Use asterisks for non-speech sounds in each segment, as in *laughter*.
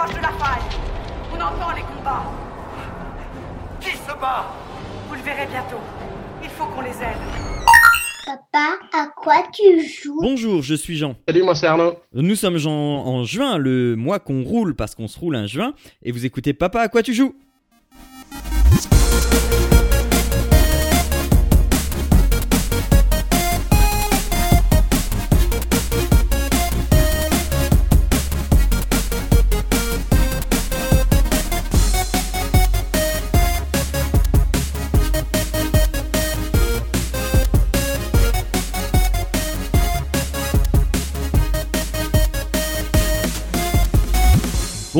s'approche de la faille. On entend les combats. Qui se bat? Vous le verrez bientôt. Il faut qu'on les aide. Papa, à quoi tu joues? Bonjour, je suis Jean. Salut, moi c'est Arnaud. Nous sommes Jean en juin, le mois qu'on roule parce qu'on se roule un juin, et vous écoutez Papa, à quoi tu joues?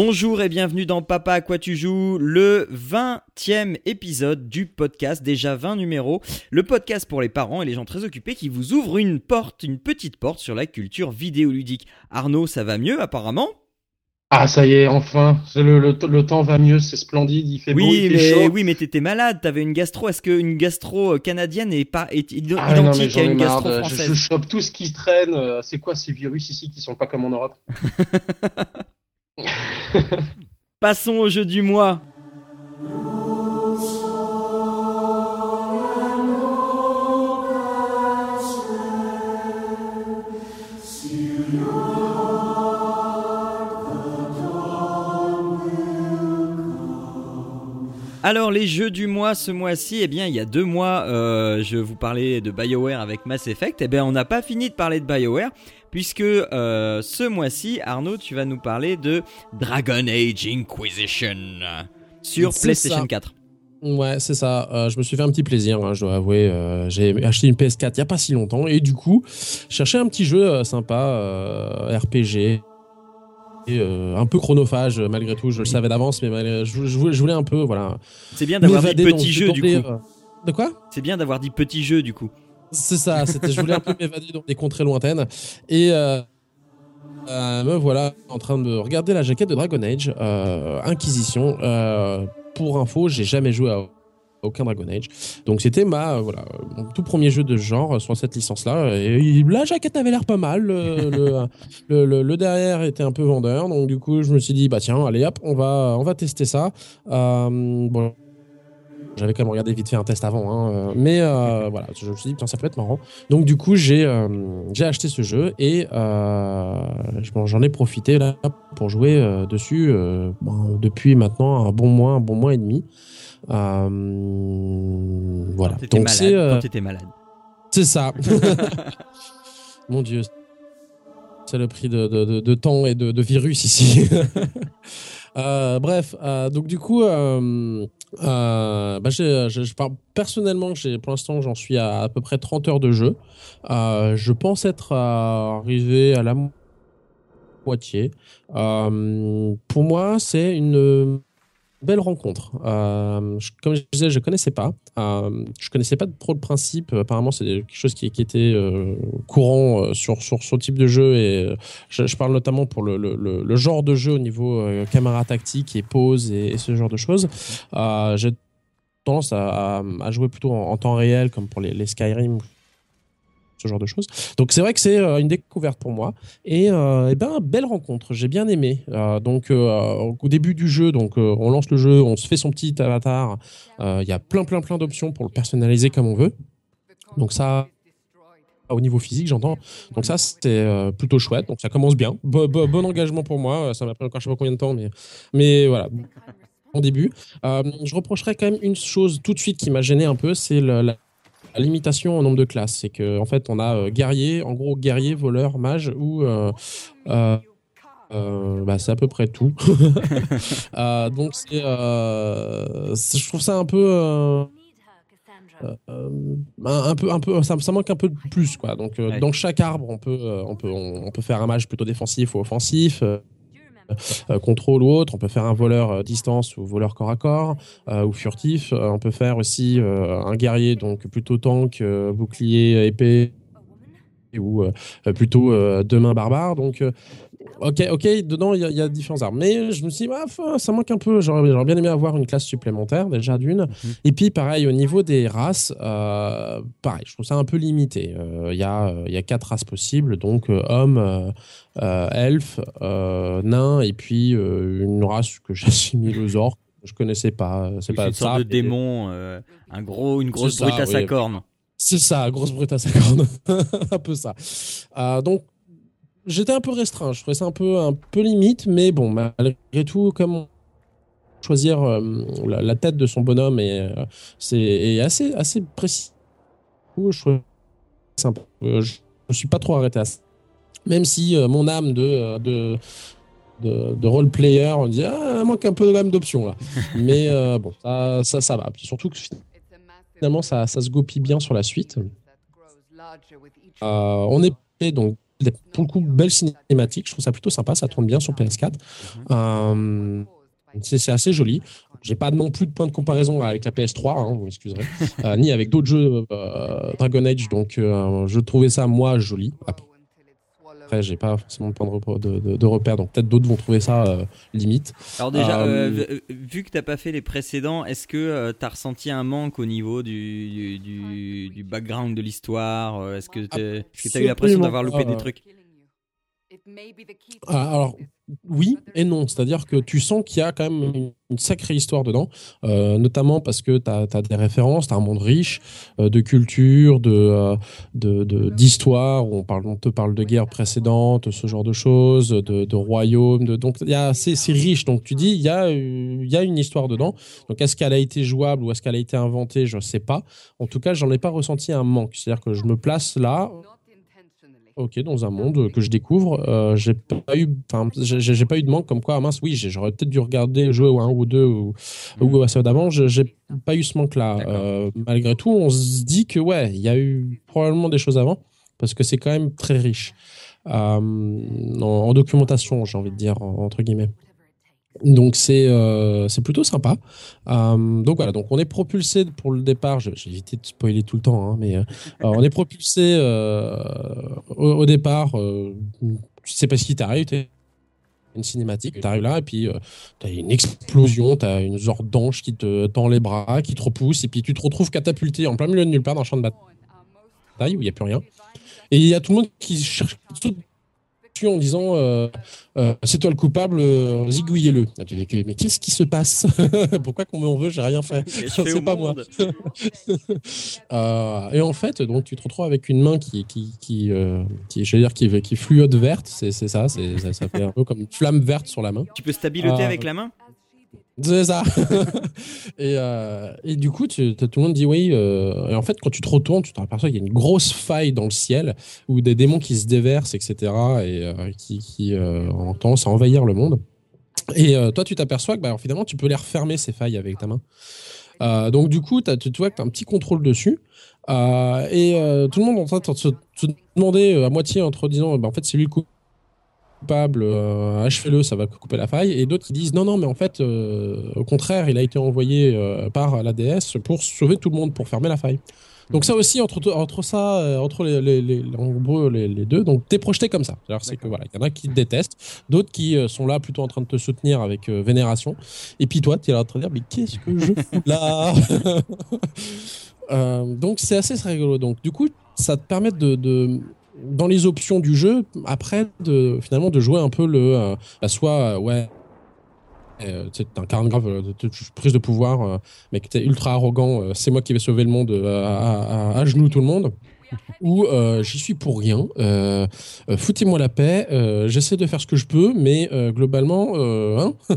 Bonjour et bienvenue dans Papa à quoi tu joues, le 20e épisode du podcast, déjà 20 numéros, le podcast pour les parents et les gens très occupés qui vous ouvre une porte, une petite porte sur la culture vidéoludique. Arnaud, ça va mieux apparemment? Ah, ça y est, enfin, le, le- le temps va mieux, c'est splendide, il fait beau, oui, fait mais, chaud. oui, mais t'étais malade, t'avais une gastro. Est-ce qu'une gastro euh, canadienne est pas est Ah, non, identique à une gastro de- je, française? je chope tout ce qui se traîne. euh, C'est quoi ces virus ici qui sont pas comme en Europe? *laughs* *laughs* Passons au jeu du mois. Alors les jeux du mois ce mois-ci, eh bien il y a deux mois euh, je vous parlais de BioWare avec Mass Effect, eh bien on n'a pas fini de parler de BioWare puisque euh, ce mois-ci Arnaud tu vas nous parler de Dragon Age Inquisition sur PlayStation ça. 4. Ouais, c'est ça. Euh, je me suis fait un petit plaisir, hein, je dois avouer. Euh, j'ai acheté une PS4 il y a pas si longtemps et du coup, je cherchais un petit jeu sympa, RPG. et, euh, un peu chronophage malgré tout, je le savais d'avance, mais malgré- je, je voulais, je voulais un peu, voilà. C'est bien d'avoir dit petit jeu du coup. De quoi? C'est bien d'avoir dit petit jeu du coup. C'est ça, c'était, je voulais un peu m'évader dans des contrées lointaines. Et euh, euh, me voilà en train de regarder la jaquette de Dragon Age, euh, Inquisition. Pour info, j'ai jamais joué à aucun Dragon Age. Donc c'était ma voilà mon tout premier jeu de genre sur cette licence là. Et la jaquette avait l'air pas mal. Le, derrière était un peu vendeur. Donc du coup je me suis dit bah tiens allez hop on va on va tester ça. Bon j'avais quand même regardé vite fait un test avant, hein, euh, mais euh, *laughs* voilà, je me suis dit, putain, ça peut être marrant. Donc, du coup, j'ai euh, j'ai acheté ce jeu et euh, j'en ai profité là pour jouer euh, dessus euh, bon, depuis maintenant un bon mois, un bon mois et demi. Euh, voilà. Quand Donc, malade. c'est Quand t'étais malade. c'est ça. *laughs* *laughs* Mon Dieu. C'est le prix de, de- de- de temps et de, de virus ici. Euh, bref, euh, donc du coup, euh, euh, bah, parle personnellement, pour l'instant, j'en suis à à peu près 30 heures de jeu. Euh, je pense être euh, arrivé à la mo- moitié. Euh, pour moi, c'est une belle rencontre. Euh, comme je disais, je connaissais pas. Euh, je connaissais pas trop le principe. Apparemment, c'est quelque chose qui, était euh, courant euh, sur, sur ce type de jeu. Et je, parle notamment pour le, le, genre de jeu au niveau caméra tactique et pause et, ce genre de choses. J'ai tendance à, à- jouer plutôt en, temps réel, comme pour les Skyrim, ce genre de choses. Donc c'est vrai que c'est euh, une découverte pour moi. Et, euh, eh ben, belle rencontre, j'ai bien aimé. Euh, donc au début du jeu, donc on lance le jeu, on se fait son petit avatar. Il y a plein plein plein d'options pour le personnaliser comme on veut. Donc ça, au niveau physique, j'entends. Donc ça, c'était plutôt chouette. Donc ça commence bien. Bo- bo- bon engagement pour moi. Ça m'a pris encore je sais pas combien de temps, mais, mais voilà. Bon début. Je reprocherais quand même une chose tout de suite qui m'a gêné un peu, c'est la, la limitation au nombre de classes. C'est que en fait, on a euh, guerrier, en gros guerrier, voleur, mage ou euh, euh, bah, c'est à peu près tout. *laughs* Euh, donc euh, je trouve ça un peu. un, peu un peu ça, ça manque un peu de plus quoi donc Ouais. dans chaque arbre on peut on peut on, on peut faire un mage plutôt défensif ou offensif contrôle ou autre. On peut faire un voleur euh, distance ou voleur corps à corps euh, ou furtif. Euh, on peut faire aussi euh, un guerrier donc plutôt tank euh, bouclier épée ou euh, plutôt euh, deux mains barbares. Donc euh, ok, ok, dedans il y, a- il y a différents armes. Mais je me suis dit, ah, ça manque un peu. J'aurais bien aimé avoir une classe supplémentaire, déjà d'une. Et puis, pareil, au niveau des races, euh, pareil, je trouve ça un peu limité. Euh, Il y, a, il y a quatre races possibles, donc euh, homme, elfe, nain, et puis une race que j'assimile aux orques. Je connaissais pas. C'est Oui, pas une sorte ça, de démon, un gros, une grosse brute à sa corne. C'est ça, grosse brute à sa corne. *laughs* un peu ça. Euh, donc, j'étais un peu restreint. Je trouvais ça un peu, un peu limite, mais bon, malgré tout, comme on- choisir euh, la, la tête de son bonhomme est, euh, c'est est assez, assez précis. Je trouve sympa. Euh, Je ne suis pas trop arrêté à ça. Même si mon âme de, de, de, de role-player on dit ah, il manque un peu de d'options là. *laughs* mais bon, ça, ça, ça va. Puis surtout que finalement, ça, ça se goupille bien sur la suite. On est donc des- pour le coup belle cinématique. Je trouve ça plutôt sympa. Ça tourne bien sur PS4. Euh, c'est assez joli. J'ai pas non plus de point de comparaison avec la PS3, hein, vous m'excuserez, Euh, ni avec d'autres jeux euh, Dragon Age. Donc, je trouvais ça moi joli. Après, j'ai pas forcément de point de, repos- de, de- de repère, donc peut-être d'autres vont trouver ça euh, limite. Alors déjà, Euh, euh, vu- que t'as pas fait les précédents, est-ce que euh, t'as ressenti un manque au niveau du, du, du- du background de l'histoire Est-ce que que t'as eu l'impression d'avoir loupé des trucs? Alors, oui et non. C'est-à-dire que tu sens qu'il y a quand même une, sacrée histoire dedans, euh, notamment parce que tu as, des références, tu as un monde riche euh, de culture, de, euh, de, de- d'histoire, on, parle, on te parle de guerres précédentes, ce genre de choses, de, de royaumes. De, donc, c'est, c'est riche. Donc, tu dis, il y, a, y a une histoire dedans. Donc, est-ce qu'elle a été jouable ou est-ce qu'elle a été inventée? Je ne sais pas. En tout cas, j'en ai pas ressenti un manque. C'est-à-dire que je me place là, Ok, dans un monde que je découvre, euh, j'ai pas eu, enfin, j'ai j'ai pas eu de manque comme quoi, ah mince, oui, j'aurais peut-être dû regarder jouer au 1 ou 2 ou, ou à ça d'avant. je- J'ai pas eu ce manque-là. Euh, malgré tout, on se dit que ouais, il y a eu probablement des choses avant parce que c'est quand même très riche euh, en, en documentation, j'ai envie de dire en- entre guillemets. Donc c'est euh, c'est plutôt sympa. Euh, donc voilà, donc on est propulsé pour le départ. J'ai évité de spoiler tout le temps, hein, mais euh, on est propulsé au, départ. Tu sais pas ce qui t'arrive. Une cinématique, tu arrives là et puis tu as une explosion, tu as une genre d'ange qui te tend les bras, qui te repousse et puis tu te retrouves catapulté en plein milieu de nulle part dans un champ de bataille où il n'y a plus rien. Et il y a tout le monde qui cherche en disant euh, euh, c'est toi le coupable, euh, zigouillez-le. Ah, tu dis, Mais qu'est-ce qui se passe *laughs* Pourquoi qu'on m'en veut J'ai rien fait. *laughs* C'est pas moi. *laughs* Euh, et en fait, donc tu te retrouves avec une main qui, qui, qui, qui je veux dire, qui, qui fluote verte. C'est ça, ça, ça fait un peu comme une flamme verte sur la main. Tu peux stabiloter Ah, avec la main? C'est ça. *laughs* et, euh, et du coup, tu, tout le monde dit oui. euh, et en fait, quand tu te retournes, tu te aperçois qu'il y a une grosse faille dans le ciel où des démons qui se déversent, etc. et euh, qui, qui ont tendance à envahir le monde. Et toi, tu t'aperçois que bah, finalement, tu peux les refermer, ces failles, avec ta main. Donc, du coup, tu tu vois que tu as un petit contrôle dessus. Et tout le monde est en train de se, demander à moitié entre disant bah, en fait, c'est lui le coupable, euh, achevez-le, ça va couper la faille. Et d'autres qui disent non, non, mais en fait, euh, au contraire, il a été envoyé euh, par la déesse pour sauver tout le monde, pour fermer la faille. Donc ça aussi, entre, entre ça, euh, entre les, les, les, deux, donc t'es projeté comme ça. Alors c'est que voilà, il y en a qui te détestent, d'autres qui euh, sont là plutôt en train de te soutenir avec euh, vénération, et puis toi, t'es là en train de dire mais qu'est-ce que je fous là *laughs* Euh, Donc c'est assez rigolo. Donc du coup, ça te permet de, de dans les options du jeu, après, finalement, de jouer un peu le. euh, bah, soit, euh, ouais. euh, sais, t'as un carnet grave, euh, prise de pouvoir, euh, mais t'es ultra arrogant, euh, c'est moi qui vais sauver le monde euh, à, genoux tout le monde. Ou euh, j'y suis pour rien, euh, euh, foutez-moi la paix, euh, j'essaie de faire ce que je peux, mais euh, globalement, euh, hein *laughs*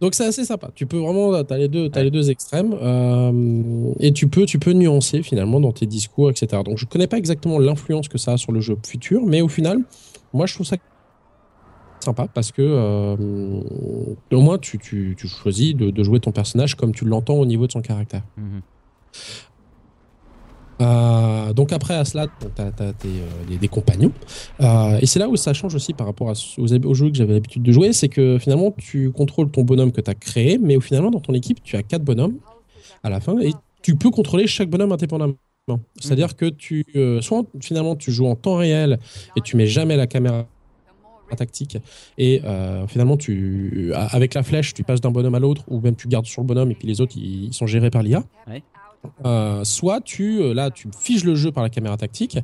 Donc c'est assez sympa. Tu peux vraiment, t'as les deux, t'as les deux extrêmes, euh, et tu peux, tu peux nuancer finalement dans tes discours, etc. Donc je connais pas exactement l'influence que ça a sur le jeu futur, mais au final, moi je trouve ça sympa parce que euh, au moins tu, tu, tu choisis de, de jouer ton personnage comme tu l'entends au niveau de son caractère. Mhm. Euh, donc après à cela, tu as, des, des compagnons. Euh, et c'est là où ça change aussi par rapport aux, jeux que j'avais l'habitude de jouer, c'est que finalement tu contrôles ton bonhomme que tu as créé, mais finalement dans ton équipe tu as quatre bonhommes à la fin et tu peux contrôler chaque bonhomme indépendamment. C'est-à-dire que tu, euh, soit finalement tu joues en temps réel et tu mets jamais la caméra tactique et euh, finalement tu avec la flèche tu passes d'un bonhomme à l'autre ou même tu gardes sur le bonhomme et puis les autres ils, sont gérés par l'IA. Euh, soit tu euh, là tu figes le jeu par la caméra tactique,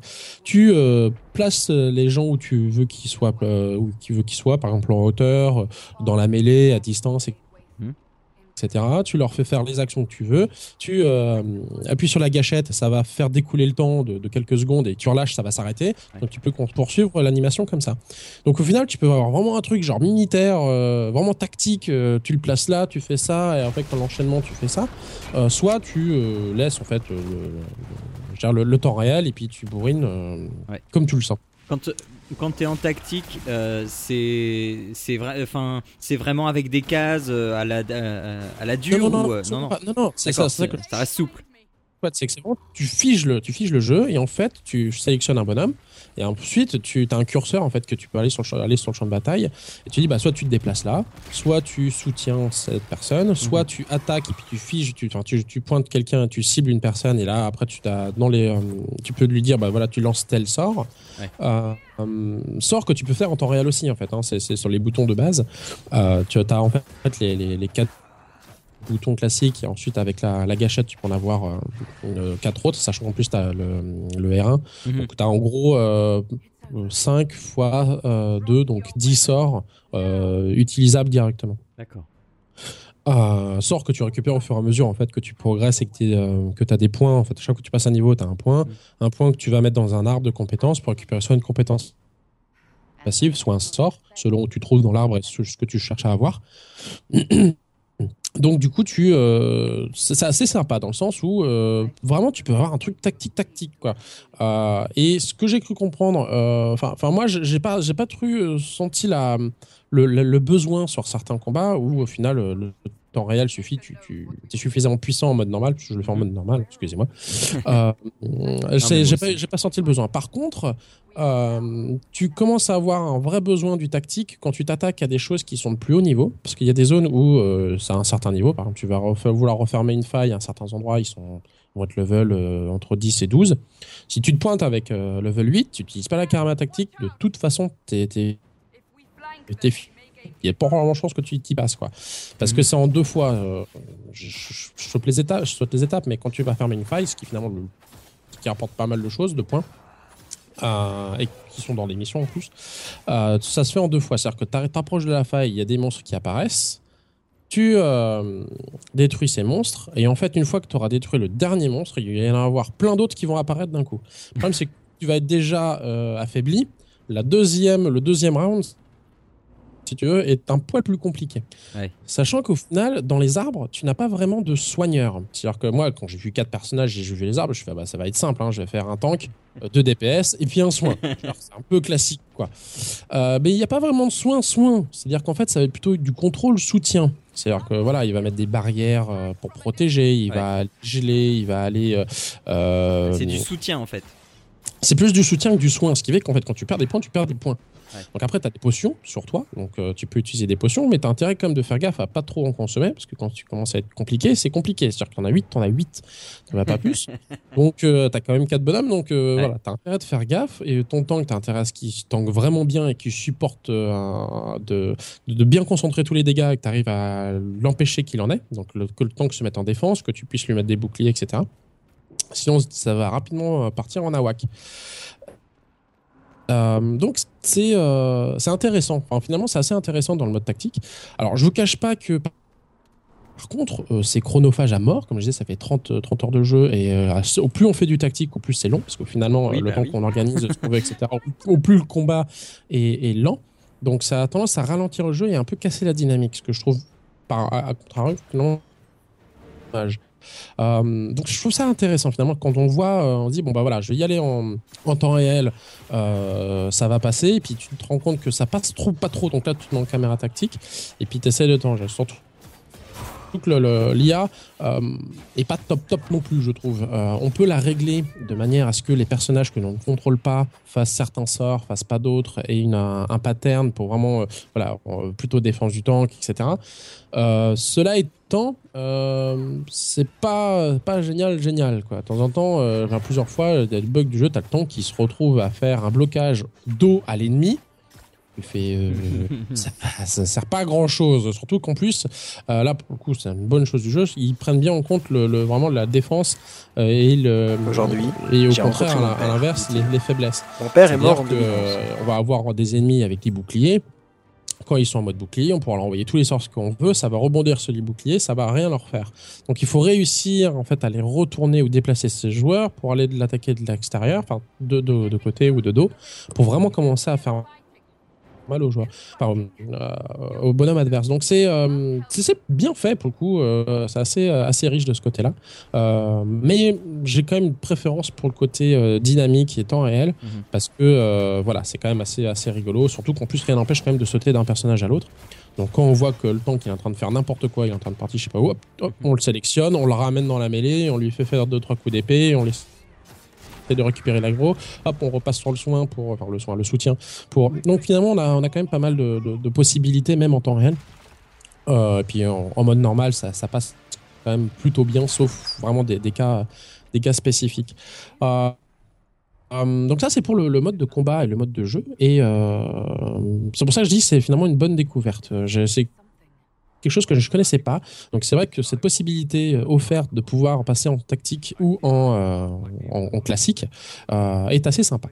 tu euh, places les gens où tu veux qu'ils soient euh, où tu veux qu'ils soient par exemple en hauteur, dans la mêlée, à distance et. Etc. Tu leur fais faire les actions que tu veux. Tu euh, appuies sur la gâchette, ça va faire découler le temps de, de quelques secondes et tu relâches, ça va s'arrêter. Donc tu peux poursuivre l'animation comme ça. Donc au final, tu peux avoir vraiment un truc genre militaire, euh, vraiment tactique. euh, tu le places là, tu fais ça, et avec ton enchaînement, tu fais ça. Soit tu laisses en fait le, temps réel et puis tu bourrines Ouais. comme tu le sens. Quand, quand t'es en tactique, euh, c'est c'est vrai, enfin c'est vraiment avec des cases euh, à la à, à la dure non, non, ou, non, euh, non, non, non. non, non, c'est ça, ça que ça reste souple. C'est que c'est vraiment, tu figes le, tu figes le jeu et en fait, tu sélectionnes un bonhomme et ensuite tu as un curseur en fait que tu peux aller sur le champ, aller sur le champ de bataille et tu dis bah soit tu te déplaces là, soit tu soutiens cette personne, soit Mhm. tu attaques et puis tu figes, tu, tu, tu pointes quelqu'un, tu cibles une personne et là après tu as dans les, euh, tu peux lui dire bah voilà tu lances tel sort, Ouais. Euh, euh, sort que tu peux faire en temps réel aussi en fait, hein, c'est sur les boutons de base, tu as en fait les, les, les quatre bouton classique et ensuite avec la, la gâchette tu peux en avoir euh, euh, quatre autres sachant qu'en plus tu as le, le R1 Mhm. donc tu as en gros euh, 5 fois euh, 2 donc 10 sorts euh, utilisables directement. D'accord. sorts que tu récupères au fur et à mesure en fait que tu progresses et que tu as des points en fait. Chaque fois que tu passes un niveau tu as un point. Un point que tu vas mettre dans un arbre de compétences pour récupérer soit une compétence passive soit un sort selon où tu trouves dans l'arbre et ce que tu cherches à avoir *clears throat* donc du coup tu euh, c'est assez sympa dans le sens où euh, vraiment tu peux avoir un truc tactique tactique quoi. Euh, et ce que j'ai cru comprendre enfin enfin moi j'ai pas j'ai pas euh, senti la le, besoin sur certains combats où au final le temps réel suffit tu tu es suffisamment puissant en mode normal je le fais en mode normal excusez-moi. Euh, *laughs* mais j'ai pas senti le besoin. Par contre euh, tu commences à avoir un vrai besoin du tactique quand tu t'attaques à des choses qui sont de plus haut niveau, parce qu'il y a des zones où euh, c'est à un certain niveau, par exemple tu vas vouloir refermer une faille à certains endroits, ils sont vont être level euh, entre 10 et 12. Si tu te pointes avec euh, level 8, tu n'utilises pas la karma tactique, de toute façon, t'es, t'es, t'es il y a pas vraiment de chance que tu t'y passes quoi parce que c'est en deux fois euh, je, je- je saute les étapes je saute les étapes mais quand tu vas fermer une faille ce qui finalement le- qui rapporte pas mal de choses de points euh, et qui sont dans les missions en plus. Euh, ça se fait en deux fois, c'est-à-dire que tu t'approches de la faille, il y a des monstres qui apparaissent, tu détruis ces monstres, et en fait, une fois que tu auras détruit le dernier monstre, il y en avoir plein d'autres qui vont apparaître d'un coup. Le problème, c'est que tu vas être déjà affaibli. La deuxième, le deuxième round, si tu veux, est un poil plus compliqué. Ouais. Sachant qu'au final, dans les arbres, tu n'as pas vraiment de soigneur. C'est-à-dire que moi, quand j'ai vu quatre personnages j'ai vu les arbres, je fais, ah bah, ça va être simple, hein, je vais faire un tank, euh, deux DPS et puis un soin. *laughs* C'est un peu classique, quoi. Euh, mais il n'y a pas vraiment de soin, soin. C'est-à-dire qu'en fait, ça va être plutôt du contrôle soutien. C'est-à-dire que voilà, il va mettre des barrières euh, pour protéger, il Ouais. va geler, il va aller. euh, C'est du soutien en fait. c'est plus du soutien que du soin, ce qui fait qu'en fait, quand tu perds des points, tu perds des points. Ouais. Donc après, tu as des potions sur toi, donc euh, tu peux utiliser des potions, mais tu as intérêt quand même de faire gaffe à pas trop en consommer, parce que quand tu commences à être compliqué, c'est compliqué. C'est-à-dire que tu en as 8, tu en as 8, tu vas pas *laughs* plus. donc tu as quand même 4 bonhommes, donc euh, Ouais. voilà, tu as intérêt de faire gaffe, et ton tank, tu as intérêt à ce qu'il tank vraiment bien et qu'il supporte euh, un- de, de, bien concentrer tous les dégâts et que tu arrives à l'empêcher qu'il en ait, donc le- que le tank se mette en défense, que tu puisses lui mettre des boucliers, etc. Sinon, ça va rapidement euh, partir en awak. Euh, donc c'est euh, c'est intéressant. Enfin, finalement, c'est assez intéressant dans le mode tactique. Alors, je vous cache pas que par contre, euh, c'est chronophage à mort. Comme je disais, ça fait 30, euh, 30 heures de jeu. Et euh, au plus on fait du tactique, au plus c'est long. Parce que finalement, Oui, euh, le bah temps oui. qu'on organise, *laughs* etc., au, au plus le combat est, est lent. Donc ça a tendance à ralentir le jeu et à un peu casser la dynamique. Ce que je trouve, par, à, contrario. Euh, donc je trouve ça intéressant finalement quand on voit, euh, on dit bon bah voilà, je vais y aller en, temps réel, euh, ça va passer, et puis tu te rends compte que ça passe trop, pas trop, donc là tu te mets en caméra tactique, et puis tu essaies de t'en surtout que l'IA euh, pas top top non plus je trouve. Euh, on peut la régler de manière à ce que les personnages que l'on ne contrôle pas fassent certains sorts, fassent pas d'autres, et une, un, pattern pour vraiment euh, voilà euh, plutôt défense du tank, etc. Cela étant, c'est pas pas génial génial quoi. De temps en temps, plusieurs fois, il y a des bugs du jeu, t'as le tank qui se retrouve à faire un blocage d'eau à l'ennemi Tu fais, euh, *laughs* ça, ça sert pas à grand chose. Surtout qu'en plus, euh, là, pour le coup, c'est une bonne chose du jeu. Ils prennent bien en compte le, le- vraiment la défense euh, et le. Aujourd'hui, Et au contraire, à l'inverse, les, les faiblesses. Mon père est mort en C'est-à-dire que, 2011. on va avoir des ennemis avec des boucliers. Quand ils sont en mode bouclier, on pourra leur envoyer tous les sorts qu'on veut, ça va rebondir sur les boucliers, ça va rien leur faire. Donc il faut réussir en fait à les retourner ou déplacer ces joueurs pour aller de l'attaquer de l'extérieur, enfin de, de, de côté ou de dos, pour vraiment commencer à faire mal aux joueurs, enfin euh, au bonhomme adverse. Donc c'est euh, c'est bien fait pour le coup, euh, c'est assez euh, assez riche de ce côté-là. Mais j'ai quand même une préférence pour le côté dynamique et temps réel Mhm. parce que voilà, c'est quand même assez assez rigolo. Surtout qu'en plus rien n'empêche quand même de sauter d'un personnage à l'autre. Donc quand on voit que le tank il est en train de faire n'importe quoi, il est en train de partir, je sais pas où, hop, hop, on le sélectionne, on le ramène dans la mêlée, on lui fait faire deux trois coups d'épée, on laisse de récupérer l'aggro, hop, on repasse sur le soin pour, enfin le soin, le soutien pour. Donc finalement, on a, on a quand même pas mal de, de- de possibilités, même en temps réel. Euh, et puis en, en mode normal, ça, ça passe quand même plutôt bien, sauf vraiment des, des cas, des cas spécifiques. Euh, euh, donc ça, c'est pour le, le mode de combat et le mode de jeu. Et c'est pour ça que je dis c'est finalement une bonne découverte. Je- C'est quelque chose que je connaissais pas. Donc c'est vrai que cette possibilité euh, offerte de pouvoir passer en tactique ou en, euh, en, en classique euh, est assez sympa.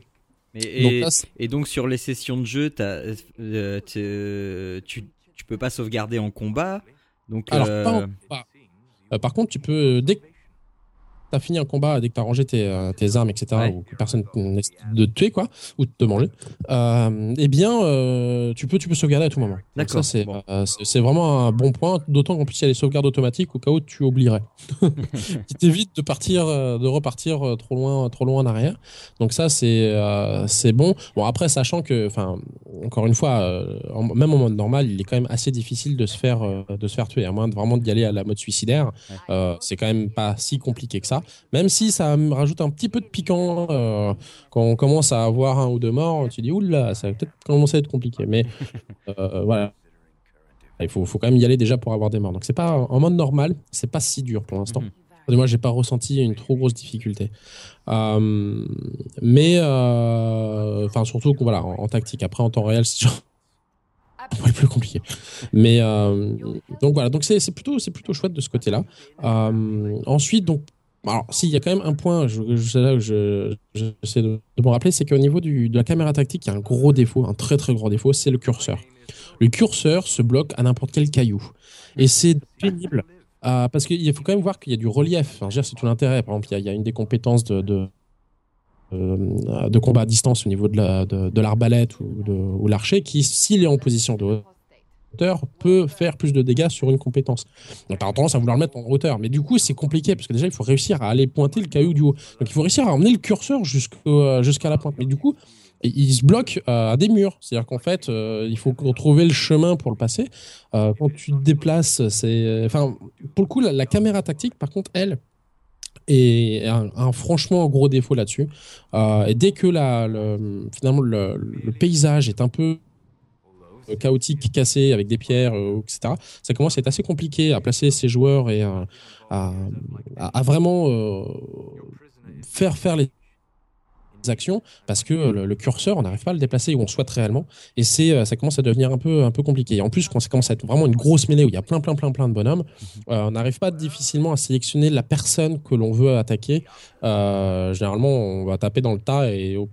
Donc et, là, c'est- et donc sur les sessions de jeu, euh, tu, tu peux pas sauvegarder en combat. Donc, Alors, pas en combat. Par contre, tu peux, dès que tu as fini un combat, dès que tu as rangé tes, euh, tes armes, etc., Ouais. ou que personne n'essaie de te tuer, quoi, ou de te manger, euh, eh bien, euh, tu, peux, tu peux sauvegarder à tout moment. D'accord, Ça, c'est bon. euh, c'est- vraiment un bon point, d'autant qu'en plus, il y a les sauvegardes automatiques au cas où tu oublierais. *laughs* *laughs* qui t'évite de partir, de repartir trop loin, trop loin en arrière. Donc ça, c'est c'est bon. Bon, après, sachant que, enfin, encore une fois, en- même en mode normal, il est quand même assez difficile de se faire, de se faire tuer, à moins de vraiment d'y aller à la mode suicidaire. Ouais. C'est quand même pas si compliqué que ça. Même si ça me rajoute un petit peu de piquant euh, quand on commence à avoir un ou deux morts, tu dis oula, ça va peut-être commencer à être compliqué. Mais *laughs* euh, voilà. Il faut, faut quand même y aller déjà pour avoir des morts. Donc c'est pas en mode normal, c'est pas si dur pour l'instant. Mhm. Moi, j'ai pas ressenti une trop grosse difficulté. Euh, mais, enfin, surtout voilà, en, en tactique. Après, en temps réel, c'est un *laughs* peu plus compliqué. Mais euh, donc voilà, donc c'est c'est plutôt, c'est plutôt chouette de ce côté-là. Euh, ensuite, donc, alors, s'il y a quand même un point, je, je, là je, je- j'essaie de, de me rappeler, c'est qu'au niveau du, de la caméra tactique, il y a un gros défaut, un très très gros défaut, c'est le curseur. Le curseur se bloque à n'importe quel caillou. Et c'est pénible. euh, parce qu'il faut quand même voir qu'il y a du relief. Enfin, c'est tout l'intérêt. Par exemple, il y a- il une des compétences de, de, euh, de combat à distance au niveau de, la, de, l'arbalète ou, ou l'archer qui, s'il est en position de peut faire plus de dégâts sur une compétence. Donc, t'as tendance à vouloir le mettre en hauteur. Mais du coup, c'est compliqué parce que déjà, il faut réussir à aller pointer le caillou du haut. Donc, il faut réussir à emmener le curseur euh, jusqu'à la pointe. Mais du coup, il se bloque euh, à des murs. C'est-à-dire qu'en fait, euh, il faut trouver le chemin pour le passer. Quand tu te déplaces, c'est. Enfin, pour le coup, la, caméra tactique, par contre, elle, est un, franchement gros défaut là-dessus. Et dès que la, le, finalement le, paysage est un peu chaotique, cassé, avec des pierres, euh, etc., ça commence à être assez compliqué à placer ses joueurs et à, vraiment euh, faire faire les actions parce que euh, le, curseur on n'arrive pas à le déplacer où on souhaite réellement et c'est euh, ça commence à devenir un peu un peu compliqué et en plus quand ça commence à être vraiment une grosse mêlée où il y a plein plein plein plein de bonhommes euh, on n'arrive pas difficilement à sélectionner la personne que l'on veut attaquer Euh, généralement on va taper dans le tas et au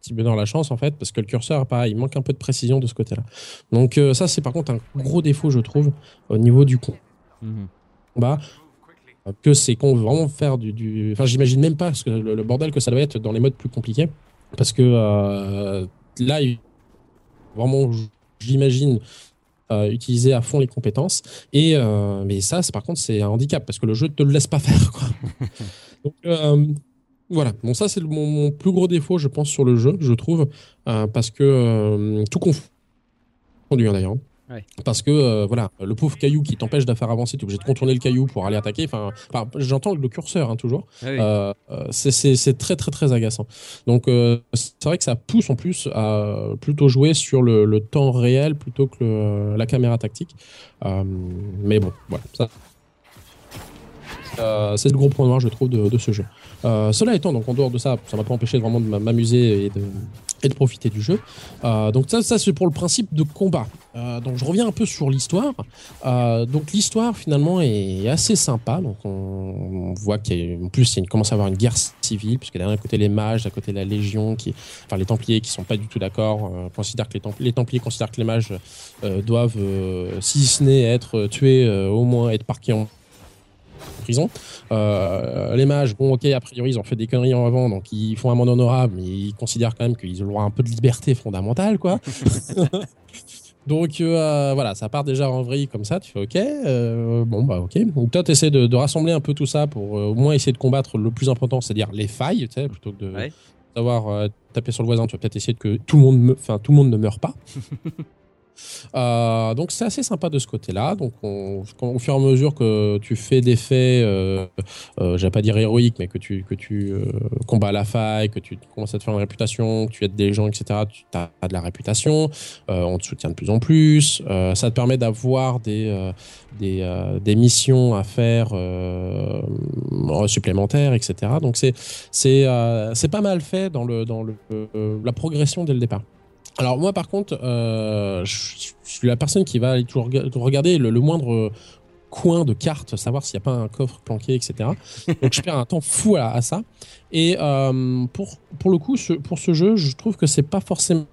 petit bonheur la chance en fait parce que le curseur pareil il manque un peu de précision de ce côté là donc euh, ça c'est par contre un gros défaut je trouve au niveau du Mhm. combat que c'est qu'on veut vraiment faire du, du... enfin j'imagine même pas ce que le, le bordel que ça doit être dans les modes plus compliqués parce que euh, là vraiment j'imagine euh, utiliser à fond les compétences et mais ça c'est par contre c'est un handicap parce que le jeu te le laisse pas faire quoi. *laughs* donc voilà bon ça c'est mon, mon plus gros défaut je pense sur le jeu je trouve euh, parce que euh, tout confondu hein, d'ailleurs Ouais. parce que euh, voilà, le pauvre caillou qui t'empêche de faire avancer, tu es obligé de contourner le caillou pour aller attaquer. Enfin, enfin, j'entends le curseur hein, toujours. Ah oui. Euh, c'est- très très très agaçant. Donc euh, c'est vrai que ça pousse en plus à plutôt jouer sur le, le temps réel plutôt que le- la caméra tactique. Mais bon, voilà, ça Euh, c'est le gros point noir, je trouve, de, ce jeu. Euh, cela étant, donc en dehors de ça, ça m'a pas empêché vraiment de m'a- m'amuser et de, profiter du jeu. Euh, donc ça, ça c'est pour le principe de combat. Donc je reviens un peu sur l'histoire. Donc l'histoire finalement est assez sympa. Donc on, voit qu'en plus il commence à avoir une guerre civile puisque d'un côté les mages, d'un côté la Légion, qui, enfin les Templiers qui sont pas du tout d'accord, considèrent que les, Templi- les Templiers considèrent que les mages doivent, si ce n'est être tués, au moins être parqués en prison. Euh, les mages, bon, ok, a priori, ils ont fait des conneries en avant, donc ils font un monde honorable, mais ils considèrent quand même qu'ils ont le droit à un peu de liberté fondamentale, quoi. *laughs* donc euh, voilà, ça part déjà en vrille comme ça, tu fais ok, euh, bon, bah ok. Donc toi, tu essaies de, de rassembler un peu tout ça pour au moins essayer de combattre le plus important, c'est-à-dire les failles, tu sais, plutôt que de Ouais. savoir taper sur le voisin, tu vas peut-être essayer de que tout le monde, enfin tout le monde ne meure pas. *laughs* Euh, donc c'est assez sympa de ce côté-là. Donc on- au fur et à mesure que tu fais des faits, euh, euh, j'allais pas dire héroïques, mais que tu que tu euh, combats la faille, que tu commences à te faire une réputation, que tu aides des gens, etc. Tu as de la réputation, euh, on te soutient de plus en plus. Ça te permet d'avoir des des, des missions à faire supplémentaires, etc. Donc c'est c'est c'est pas mal fait dans le dans le la progression dès le départ. Alors moi par contre, euh, je, suis la personne qui va aller regarder le, moindre coin de carte, savoir s'il n'y a pas un coffre planqué, etc. Donc je perds un temps fou à, ça. Et euh, pour, pour le coup, pour ce jeu, je trouve que c'est pas forcément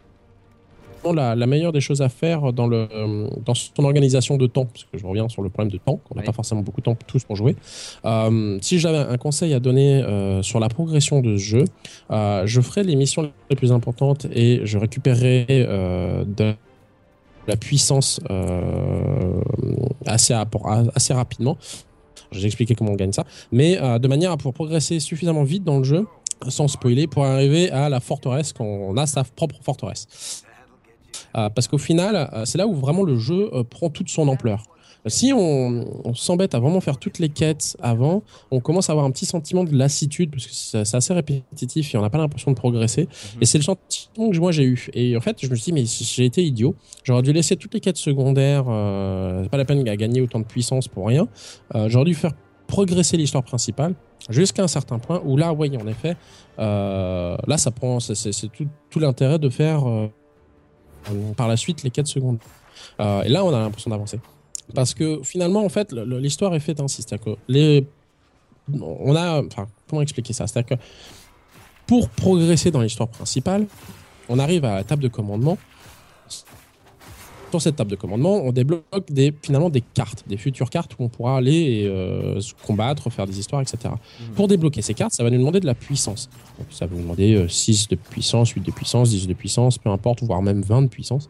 la, la meilleure des choses à faire dans, le, euh, dans son organisation de temps, parce que je reviens sur le problème de temps, qu'on n'a Oui. pas forcément beaucoup de temps tous pour jouer. Euh, si j'avais un conseil à donner euh, sur la progression de ce jeu, euh, je ferai les missions les plus importantes et je récupérerai euh, de la puissance assez, appor- assez rapidement. Je vais expliquer comment on gagne ça. Mais de manière à pouvoir progresser suffisamment vite dans le jeu, sans spoiler, pour arriver à la forteresse quand on a sa propre forteresse. Euh, parce qu'au final, euh, c'est là où vraiment le jeu euh, prend toute son ampleur. Si on, on s'embête à vraiment faire toutes les quêtes avant, on commence à avoir un petit sentiment de lassitude parce que c'est assez répétitif et on n'a pas l'impression de progresser. Et c'est le sentiment que moi j'ai eu. Et en fait, je me suis dit, mais j'ai été idiot. J'aurais dû laisser toutes les quêtes secondaires. Euh, c'est pas la peine à gagner autant de puissance pour rien. Euh, J'aurais dû faire progresser l'histoire principale jusqu'à un certain point où là, oui, en effet, euh, là, ça prend, c'est- tout, tout l'intérêt de faire par la suite les quêtes secondaires. Euh, et là, on a l'impression d'avancer. Parce que finalement, en fait, l'histoire est faite ainsi. C'est-à-dire que. On a. Enfin, comment expliquer ça? C'est-à-dire que pour progresser dans l'histoire principale, on arrive à la table de commandement. Sur cette table de commandement, on débloque des, finalement des cartes, des futures cartes où on pourra aller et, euh, se combattre, faire des histoires, etc. Pour débloquer ces cartes, ça va nous demander de la puissance. Donc, ça va nous demander euh, 6 de puissance, 8 de puissance, 10 de puissance, peu importe, voire même 20 de puissance.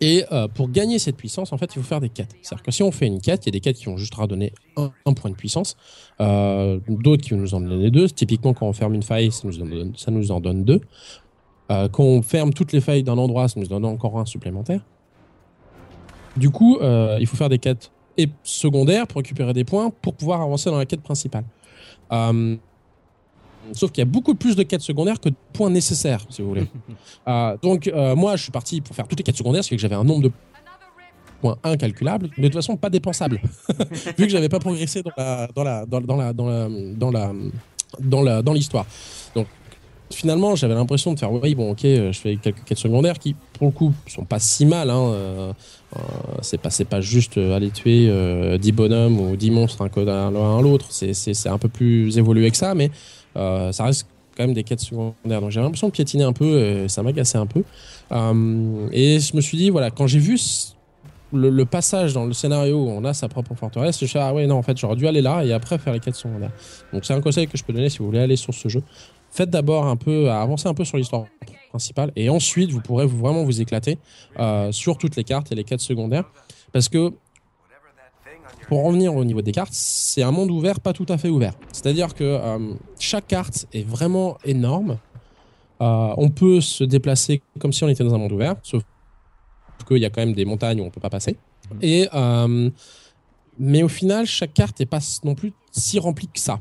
Et euh, pour gagner cette puissance, en fait, il faut faire des quêtes. C'est-à-dire que si on fait une quête, il y a des quêtes qui vont juste redonner un, un point de puissance, euh, d'autres qui vont nous en donner deux. Typiquement, quand on ferme une faille, ça nous en donne, ça nous en donne deux. Euh, quand on ferme toutes les failles d'un endroit, ça nous donne encore un supplémentaire. Du coup, euh, il faut faire des quêtes secondaires pour récupérer des points pour pouvoir avancer dans la quête principale. Euh, sauf qu'il y a beaucoup plus de quêtes secondaires que de points nécessaires, si vous voulez. *laughs* Euh, donc, moi, je suis parti pour faire toutes les quêtes secondaires, c'est que j'avais un nombre de points incalculable, mais de toute façon pas dépensable, *laughs* vu que j'avais pas progressé dans la dans la dans, dans la dans la dans la dans la dans l'histoire. Donc finalement, j'avais l'impression de faire oui bon ok, je fais quelques quêtes secondaires qui pour le coup sont pas si mal. Hein, c'est pas pas juste euh, aller tuer euh, 10 bonhommes ou 10 monstres un l'un à l'autre. C'est c'est un peu plus évolué que ça, mais euh, ça reste quand même des quêtes secondaires. Donc j'ai l'impression de piétiner un peu, euh, ça m'agaçait un peu. Euh, et je me suis dit voilà quand j'ai vu le passage dans le scénario où on a sa propre forteresse, je me suis dit, ah ouais, non, en fait, j'aurais dû aller là et après faire les quêtes secondaires. Donc, c'est un conseil que je peux donner si vous voulez aller sur ce jeu. Faites d'abord un peu, avancer un peu sur l'histoire principale et ensuite, vous pourrez vraiment vous éclater euh, sur toutes les cartes et les quêtes secondaires. Parce que, pour revenir au niveau des cartes, c'est un monde ouvert, pas tout à fait ouvert. C'est-à-dire que euh, chaque carte est vraiment énorme. Euh, on peut se déplacer comme si on était dans un monde ouvert, sauf qu'il y a quand même des montagnes où on peut pas passer. Et mais au final, chaque carte n'est pas non plus si remplie que ça.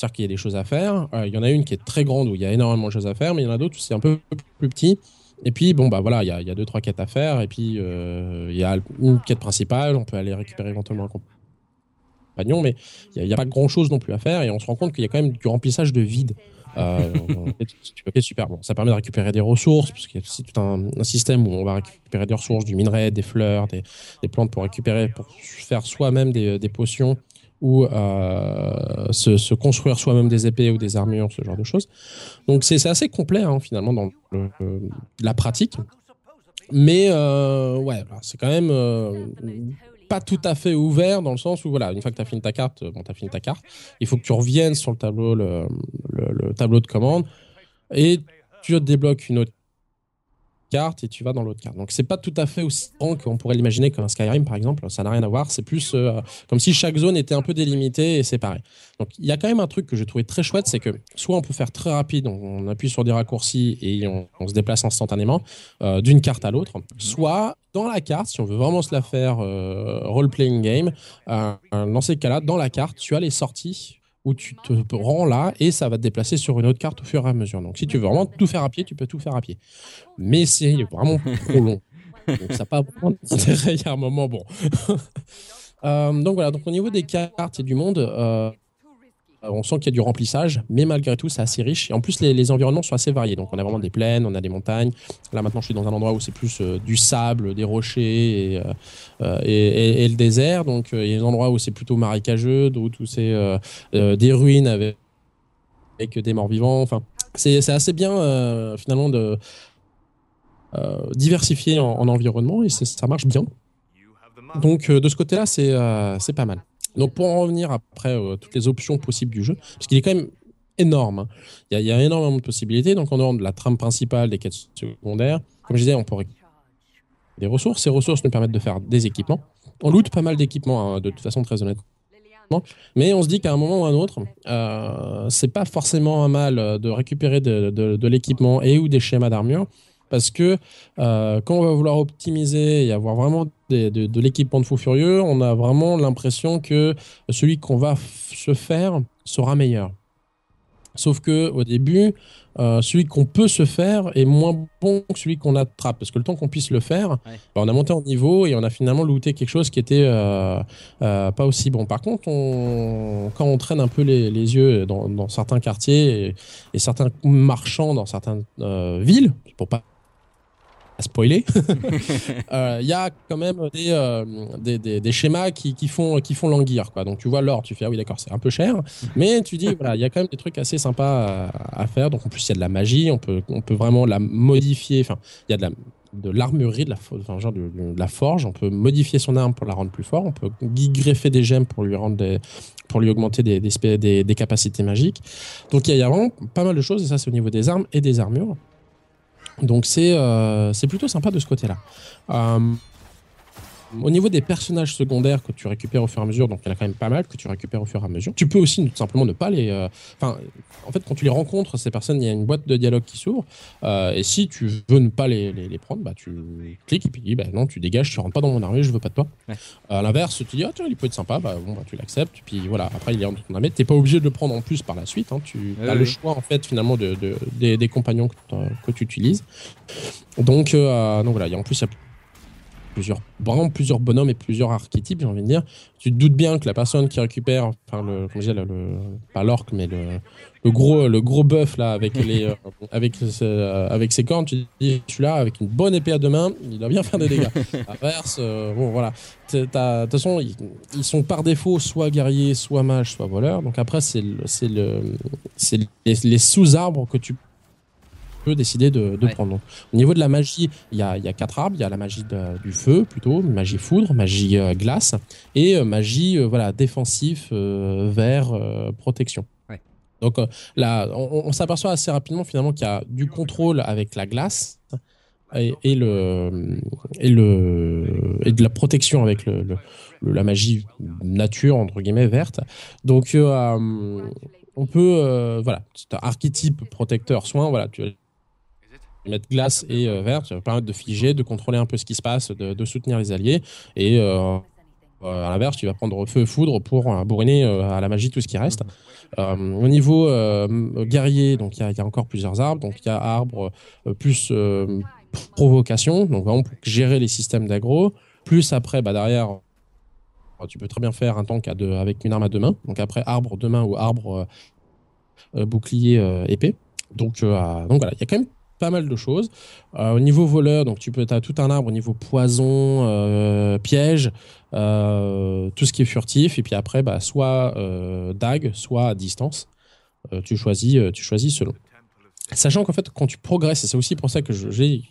C'est-à-dire qu'il y a des choses à faire. Euh, il y en a une qui est très grande où il y a énormément de choses à faire, mais il y en a d'autres où c'est un peu plus petit. Et puis bon bah voilà, il y a, a deux trois quêtes à faire. Et puis euh, il y a une quête principale. On peut aller récupérer éventuellement un compagnon mais il n'y a, pas grand chose non plus à faire et on se rend compte qu'il y a quand même du remplissage de vide. Euh, *laughs* super. Bon, ça permet de récupérer des ressources, parce qu'il y a aussi tout un, système où on va récupérer des ressources, du minerai, des fleurs, des, plantes pour récupérer, pour faire soi-même des, potions ou euh, se, construire soi-même des épées ou des armures, ce genre de choses. Donc c'est assez complet hein, finalement dans la pratique. Mais euh, ouais, c'est quand même pas tout à fait ouvert dans le sens où, voilà, une fois que tu as fini ta carte, bon, tu fini ta carte, il faut que tu reviennes sur le tableau, le, le tableau de commande et tu débloques une autre carte et tu vas dans l'autre carte. Donc c'est pas tout à fait aussi grand qu'on pourrait l'imaginer comme un Skyrim par exemple, ça n'a rien à voir, c'est plus euh, comme si chaque zone était un peu délimitée et séparée. Donc il y a quand même un truc que j'ai trouvé très chouette, c'est que soit on peut faire très rapide, on, appuie sur des raccourcis et on, se déplace instantanément euh, d'une carte à l'autre, soit dans la carte, si on veut vraiment se la faire euh, role-playing game, dans ces cas-là, dans la carte, tu as les sorties où tu te rends là et ça va te déplacer sur une autre carte au fur et à mesure. Donc si tu veux vraiment tout faire à pied, tu peux tout faire à pied. Mais c'est vraiment trop long. Donc ça n'a pas d'intérêt. Il un moment, bon. *laughs* Euh, donc voilà, donc au niveau des cartes et du monde, euh, on sent qu'il y a du remplissage, mais malgré tout, c'est assez riche. Et en plus, les, environnements sont assez variés. Donc, on a vraiment des plaines, on a des montagnes. Là, maintenant, je suis dans un endroit où c'est plus euh, du sable, des rochers et, euh, le désert. Donc, il y a des endroits où c'est plutôt marécageux, d'autres où c'est des ruines avec, des morts vivants. Enfin, c'est assez bien, finalement, de diversifier en, environnement et ça marche bien. Donc, de ce côté-là, c'est pas mal. Donc pour en revenir après euh, toutes les options possibles du jeu, parce qu'il est quand même énorme. Hein. Il, y a, énormément de possibilités. Donc en dehors de la trame principale, des quêtes secondaires, comme je disais, on pourrait des ressources. Ces ressources nous permettent de faire des équipements. On loot pas mal d'équipements, hein, de toute façon très honnêtement. Mais on se dit qu'à un moment ou à un autre, euh, c'est pas forcément un mal de récupérer de, de l'équipement et ou des schémas d'armure parce que euh, quand on va vouloir optimiser et avoir vraiment de, l'équipement de fou furieux, on a vraiment l'impression que celui qu'on va se faire sera meilleur. Sauf que au début, euh, celui qu'on peut se faire est moins bon que celui qu'on attrape. Parce que le temps qu'on puisse le faire, bah, on a monté en niveau et on a finalement looté quelque chose qui était euh, pas aussi bon. Par contre, quand on traîne un peu les, yeux dans, certains quartiers et, et, certains marchands dans certaines villes, pour pas spoiler, il *laughs* euh, y a quand même euh, des, des, schémas qui, qui, font, qui font languir. Quoi. Donc tu vois l'or, tu fais ah oui d'accord, c'est un peu cher, mais tu dis voilà, il y a quand même des trucs assez sympas à, faire. Donc en plus il y a de la magie, on peut, on peut vraiment la modifier. Enfin, il y a de la de l'armurerie, de la, forge. On peut modifier son arme pour la rendre plus forte. On peut greffer des gemmes pour lui rendre des, pour lui augmenter des, des, capacités magiques. Donc il y, a vraiment pas mal de choses et ça c'est au niveau des armes et des armures. Donc c'est euh, c'est plutôt sympa de ce côté-là. Au niveau des personnages secondaires que tu récupères au fur et à mesure, donc il y en a quand même pas mal que tu récupères au fur et à mesure. Tu peux aussi tout simplement ne pas les. Euh, enfin, en fait, quand tu les rencontres, ces personnes, il y a une boîte de dialogue qui s'ouvre. Euh, et si tu veux ne pas les, les, prendre, bah, tu cliques et puis dis bah, non, tu dégages, tu rentres pas dans mon armée, je veux pas de toi. À l'inverse, tu dis ah, tiens, il peut être sympa, bah, bon, bah, tu l'acceptes. Puis voilà, après, il est dans ton armée. Tu n'es pas obligé de le prendre en plus par la suite. Hein, tu as le choix, en fait, finalement, de, des, des, compagnons que, que tu utilises. Donc, euh, donc voilà, il y a en plus, il y a plusieurs, vraiment plusieurs bonhommes et plusieurs archétypes, j'ai envie de dire. Tu te doutes bien que la personne qui récupère, enfin le, comment dire, le, pas l'orque, mais le, le gros, le gros bœuf là avec *laughs* les, euh, avec, euh, avec ses cornes, tu te dis, je suis là avec une bonne épée à deux mains, il doit bien faire des dégâts. *laughs* Inverse, euh, bon voilà. De toute façon, ils, sont par défaut soit guerriers, soit mages, soit voleurs. Donc après, c'est c'est le, c'est les, les sous-arbres que tu peut décider de, prendre. au niveau de la magie, il y a, y a, quatre arbres. Il y a la magie du feu, plutôt, magie foudre, magie euh, glace, et euh, magie euh, voilà, défensif, vert, protection. Donc là, on, s'aperçoit assez rapidement finalement qu'il y a du contrôle avec la glace et, le, et, le, et de la protection avec le, la magie nature, entre guillemets, verte. Donc, on peut, voilà, c'est un archétype protecteur soin, voilà, tu, mettre glace et euh, vert, ça va permettre de figer, de contrôler un peu ce qui se passe, de, soutenir les alliés. Et euh, euh, à l'inverse, tu vas prendre feu et foudre pour bourriner à la magie tout ce qui reste. au niveau guerrier, donc il y, a encore plusieurs arbres. Donc il y a arbre plus provocation, donc vraiment pour gérer les systèmes d'aggro. Plus après, bah, derrière, tu peux très bien faire un tank avec une arme à deux mains. Donc après, arbre deux mains ou arbre euh, bouclier épée. Donc, donc voilà, il y a quand même pas mal de choses. au niveau voleur, donc tu peux as tout un arbre au niveau poison, piège, tout ce qui est furtif. Et puis après, bah, soit dague, soit à distance. tu choisis, tu choisis selon. Sachant qu'en fait, quand tu progresses, et c'est aussi pour ça que j'ai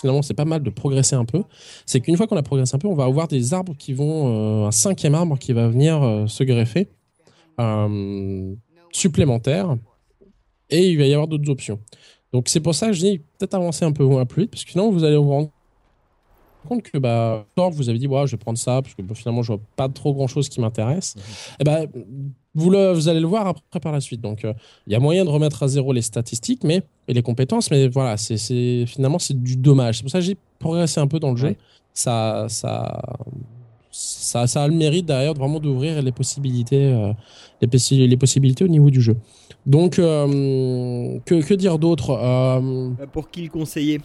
finalement c'est pas mal de progresser un peu, c'est qu'une fois qu'on a progressé un peu, on va avoir des arbres qui vont, euh, un cinquième arbre qui va venir euh, se greffer, euh, supplémentaire, et il va y avoir d'autres options. Donc c'est pour ça que je dis peut-être avancer un peu moins plus vite, parce que finalement vous allez vous rendre compte que bah, vous avez dit ouais, je vais prendre ça, parce que finalement je vois pas trop grand chose qui m'intéresse. Mhm. Et eh ben vous, vous allez le voir après par la suite. Donc, euh, il y a moyen de remettre à zéro les statistiques mais, et les compétences, mais voilà, c'est finalement c'est du dommage. C'est pour ça que j'ai progressé un peu dans le jeu. Ça, ça, ça, ça, a le mérite derrière vraiment d'ouvrir les possibilités, euh, les, les, possibilités au niveau du jeu. Donc, euh, que, que, dire d'autre Pour qui le conseiller?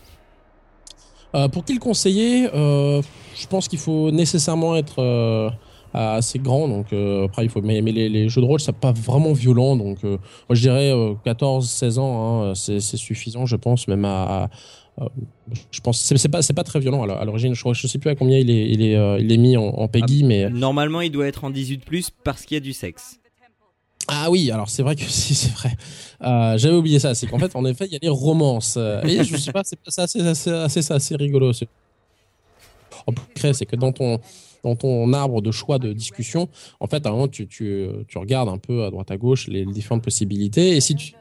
Pour qui le conseiller Je pense qu'il faut nécessairement être assez grand. Donc euh, après, il faut. Mais, mais les, jeux de rôle, c'est pas vraiment violent. Donc euh, moi, je dirais 14-16 euh, ans, hein, c'est suffisant, je pense, même à. Je pense c'est pas c'est pas très violent à l'origine. Je, je sais plus à combien il est il est, il est mis en, en Peggy, ah, mais normalement, il doit être en 18 plus parce qu'il y a du sexe. Ah oui, alors c'est vrai que *laughs* si c'est vrai. J'avais oublié ça. C'est qu'en fait, en effet, il y a les romances. et je sais pas, c'est assez, assez, assez, assez rigolo. En plus, c'est que dans ton dans ton arbre de choix de discussion, en fait, à un moment, tu, tu, tu regardes un peu à droite à gauche les, différentes possibilités. Et si tu,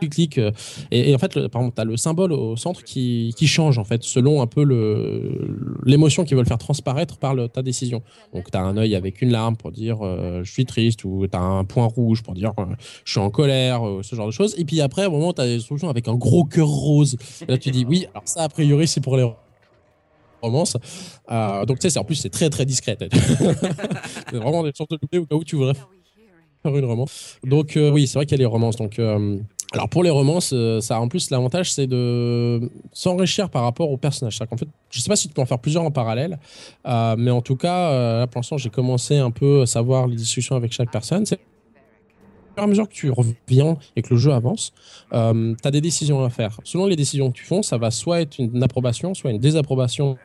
tu cliques, euh, et, en fait, le, par tu as le symbole au centre qui, qui, change, en fait, selon un peu l'émotion qu'ils veulent faire transparaître par ta décision. Donc, tu as un œil avec une larme pour dire euh, je suis triste, ou tu as un point rouge pour dire euh, je suis en colère, ce genre de choses. Et puis après, un moment, tu as des solutions avec un gros cœur rose. Et là, tu dis oui, alors ça, a priori, c'est pour les romance. Euh, donc, tu sais, en plus, c'est très très discret. *laughs* c'est vraiment des sortes de louper au cas où tu voudrais faire une romance. Donc, oui, c'est vrai qu'il y a les romances. Alors pour les romances, ça en plus l'avantage c'est de s'enrichir par rapport aux personnages. C'est-à-dire qu'en fait, je sais pas si tu peux en faire plusieurs en parallèle, mais en tout cas, là pour l'instant, j'ai commencé un peu à savoir les discussions avec chaque personne. C'est à mesure que tu reviens et que le jeu avance, euh, tu as des décisions à faire. Selon les décisions que tu fais, ça va soit être une approbation, soit une désapprobation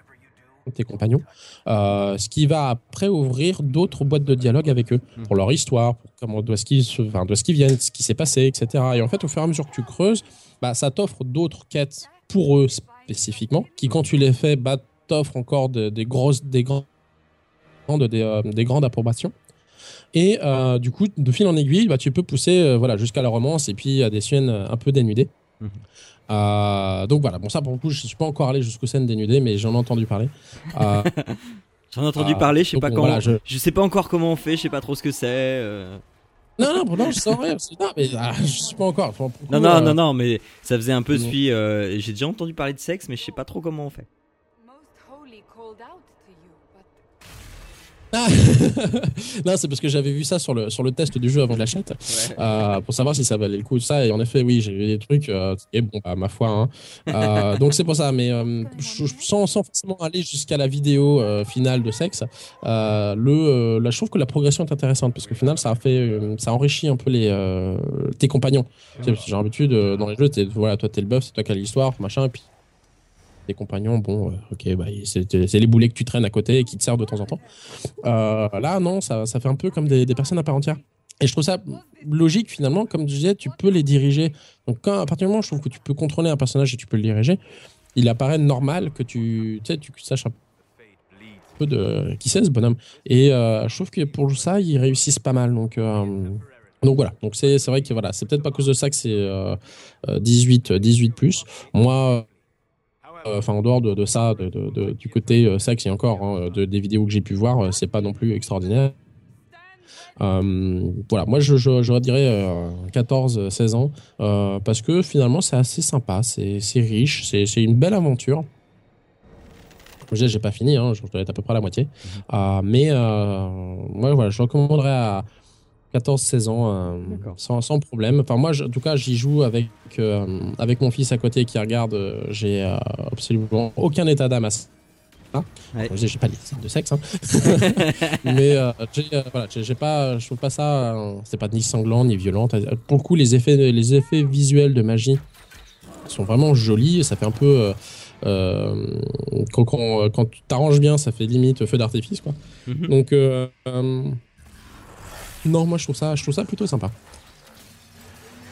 tes compagnons, euh, ce qui va après ouvrir d'autres boîtes de dialogue avec eux hmm. pour leur histoire, pour comment doit ce qu'ils enfin, viennent, ce qui s'est passé, etc. Et en fait, au fur et à mesure que tu creuses, bah, ça t'offre d'autres quêtes pour eux spécifiquement, qui quand tu les fais, bah, t'offre encore des grosses, des grandes, des, euh, des grandes approbations. Et euh, du coup, de fil en aiguille, bah, tu peux pousser voilà, jusqu'à la romance et puis à des scènes un peu dénudées. Hmm. Euh, donc voilà, bon ça pour le coup, je suis pas encore allé jusqu'aux scènes dénudées, mais j'en ai entendu parler. Euh, *laughs* j'en ai entendu parler, je sais pas comment. je... sais pas encore comment on fait, je sais pas trop ce que c'est. Euh. Non, non, non, je sens rien. Non, mais ah, je sais pas encore. non, non, non, non, mais ça faisait un peu celui. J'ai déjà entendu parler de sexe, mais je sais pas trop comment on fait. *laughs* non, c'est parce que j'avais vu ça sur le, sur le test du jeu avant que je l'achète, euh, pour savoir si ça valait le coup. Ça, et en effet, oui, j'ai vu des trucs, euh, et bon, à bah, ma foi. Hein. Euh, donc c'est pour ça, mais je, sans, sans, forcément aller jusqu'à la vidéo finale de sexe, le, là, je trouve que la progression est intéressante, parce qu'au final, ça a fait, ça enrichit un peu les, tes compagnons. J'ai l'habitude, dans les jeux, voilà, toi, t'es le buff, c'est toi qui as l'histoire, machin, et puis des compagnons, bon, euh, ok, bah, c'est les boulets que tu traînes à côté et qui te servent de temps en temps. Euh, là, non, ça, ça, fait un peu comme des, personnes à part entière. Et je trouve ça logique finalement, comme je disais, tu peux les diriger. Donc quand, à partir du moment où je trouve que tu peux contrôler un personnage et tu peux le diriger, il apparaît normal que tu, tu, tu saches un peu de qui c'est ce bonhomme. Et euh, je trouve que pour ça, ils réussissent pas mal. Donc donc voilà, donc c'est vrai que voilà, c'est peut-être pas à cause de ça que c'est 18 18 plus. Moi enfin en dehors de, ça, du côté euh, sexe et encore hein, des vidéos que j'ai pu voir, euh, c'est pas non plus extraordinaire. voilà, moi je, je, dirais 14-16 ans parce que finalement c'est assez sympa, c'est riche, c'est une belle aventure. Comme je disais, j'ai pas fini, hein, je dois être à peu près à la moitié. Mhm. mais moi voilà, je recommanderais à, 14-16 ans euh, sans, sans, problème. Enfin, moi, en tout cas, j'y joue avec, euh, avec mon fils à côté qui regarde. Euh, j'ai absolument aucun état d'âme Ouais. Je dis, j'ai pas les de sexe, hein. *laughs* mais euh, j'ai, euh, voilà, j'ai j'ai pas, je trouve pas ça, euh, c'est pas ni sanglant ni violent. Pour le coup, les effets, les effets visuels de magie sont vraiment jolis. Ça fait un peu euh, euh, quand, quand, quand tu t'arranges bien, ça fait limite feu d'artifice, quoi. Mhm. Donc euh, euh, non, moi je trouve ça, je trouve ça plutôt sympa.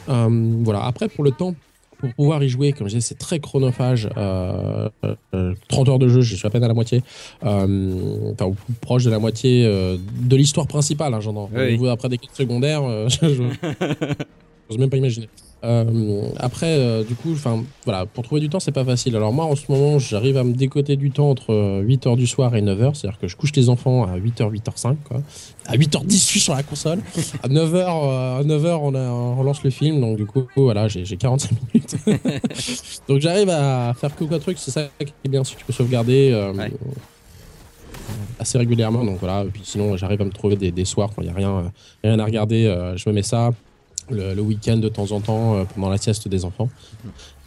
Euh, voilà. Après, pour le temps, pour pouvoir y jouer, comme je disais, c'est très chronophage. Euh, euh, 30 heures de jeu, je suis à peine à la moitié. Euh, enfin, proche de la moitié euh, de l'histoire principale, hein, j'entends. Oui. Au niveau après des quêtes secondaires, euh, *laughs* je j'ose même pas imaginer. Euh, après, euh, du coup, enfin, voilà, pour trouver du temps, c'est pas facile. Alors moi, en ce moment, j'arrive à me décoter du temps entre 8h du soir et 9h, c'est-à-dire que je couche les enfants à 8h, 8h05, quoi. À 8h10, je suis sur la console. À 9h, euh, à 9h, on, a, on lance le film, donc du coup, voilà, j'ai j'ai 45 *laughs* minutes. donc j'arrive à faire quelques trucs, c'est ça qui est bien, si tu peux sauvegarder euh, Ouais. assez régulièrement. Donc voilà, et puis sinon, j'arrive à me trouver des, des soirs quand il n'y a rien, euh, rien à regarder, euh, je me mets ça. Le, week-end de temps en temps euh, pendant la sieste des enfants.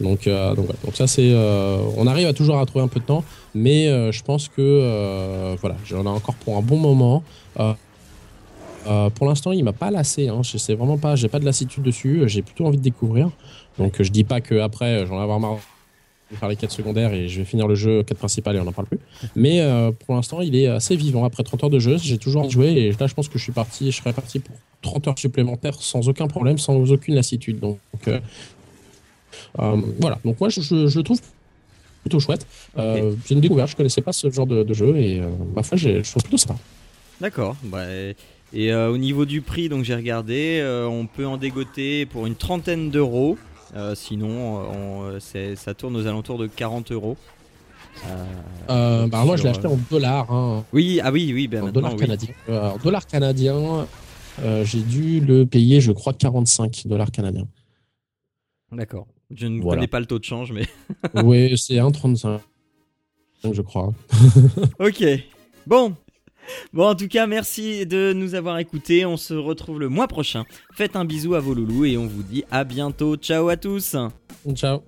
Donc, euh, donc, ça c'est, euh, on arrive toujours à trouver un peu de temps, mais je pense que voilà, j'en ai encore pour un bon moment. Pour l'instant, il m'a pas lassé. Hein. Je sais vraiment pas, j'ai pas de lassitude dessus. J'ai plutôt envie de découvrir. Donc, je dis pas que après, j'en ai avoir marre de faire les quêtes secondaires et je vais finir le jeu quête principale et on n'en parle plus. Mais euh, pour l'instant, il est assez vivant. Après 30 heures de jeu, j'ai toujours envie de jouer et là, je pense que je suis parti, je serais parti pour 30 heures supplémentaires sans aucun problème, sans aucune lassitude. Donc, euh, euh, voilà. Donc moi, je, je- je le trouve plutôt chouette. J'ai une découverte, je connaissais pas ce genre de, de jeu et ma foi, je trouve plutôt ça. D'accord. Bah, et au niveau du prix, donc j'ai regardé, on peut en dégoter pour une trentaine d'euros. Euh, sinon, euh, on- euh, ça tourne aux alentours de 40 euros. Euh, bah, moi, je l'ai acheté en dollars. Hein. Oui, ah oui, oui, ben en dollars oui. canadiens. En dollars canadiens, euh, j'ai dû le payer, je crois, 45 dollars canadiens. D'accord. Je ne Voilà. connais pas le taux de change, mais. *laughs* oui, c'est 1,35, je crois. ok. Bon. Bon, en tout cas, merci de nous avoir écoutés. On se retrouve le mois prochain. Faites un bisou à vos loulous et on vous dit à bientôt. Ciao à tous. Ciao.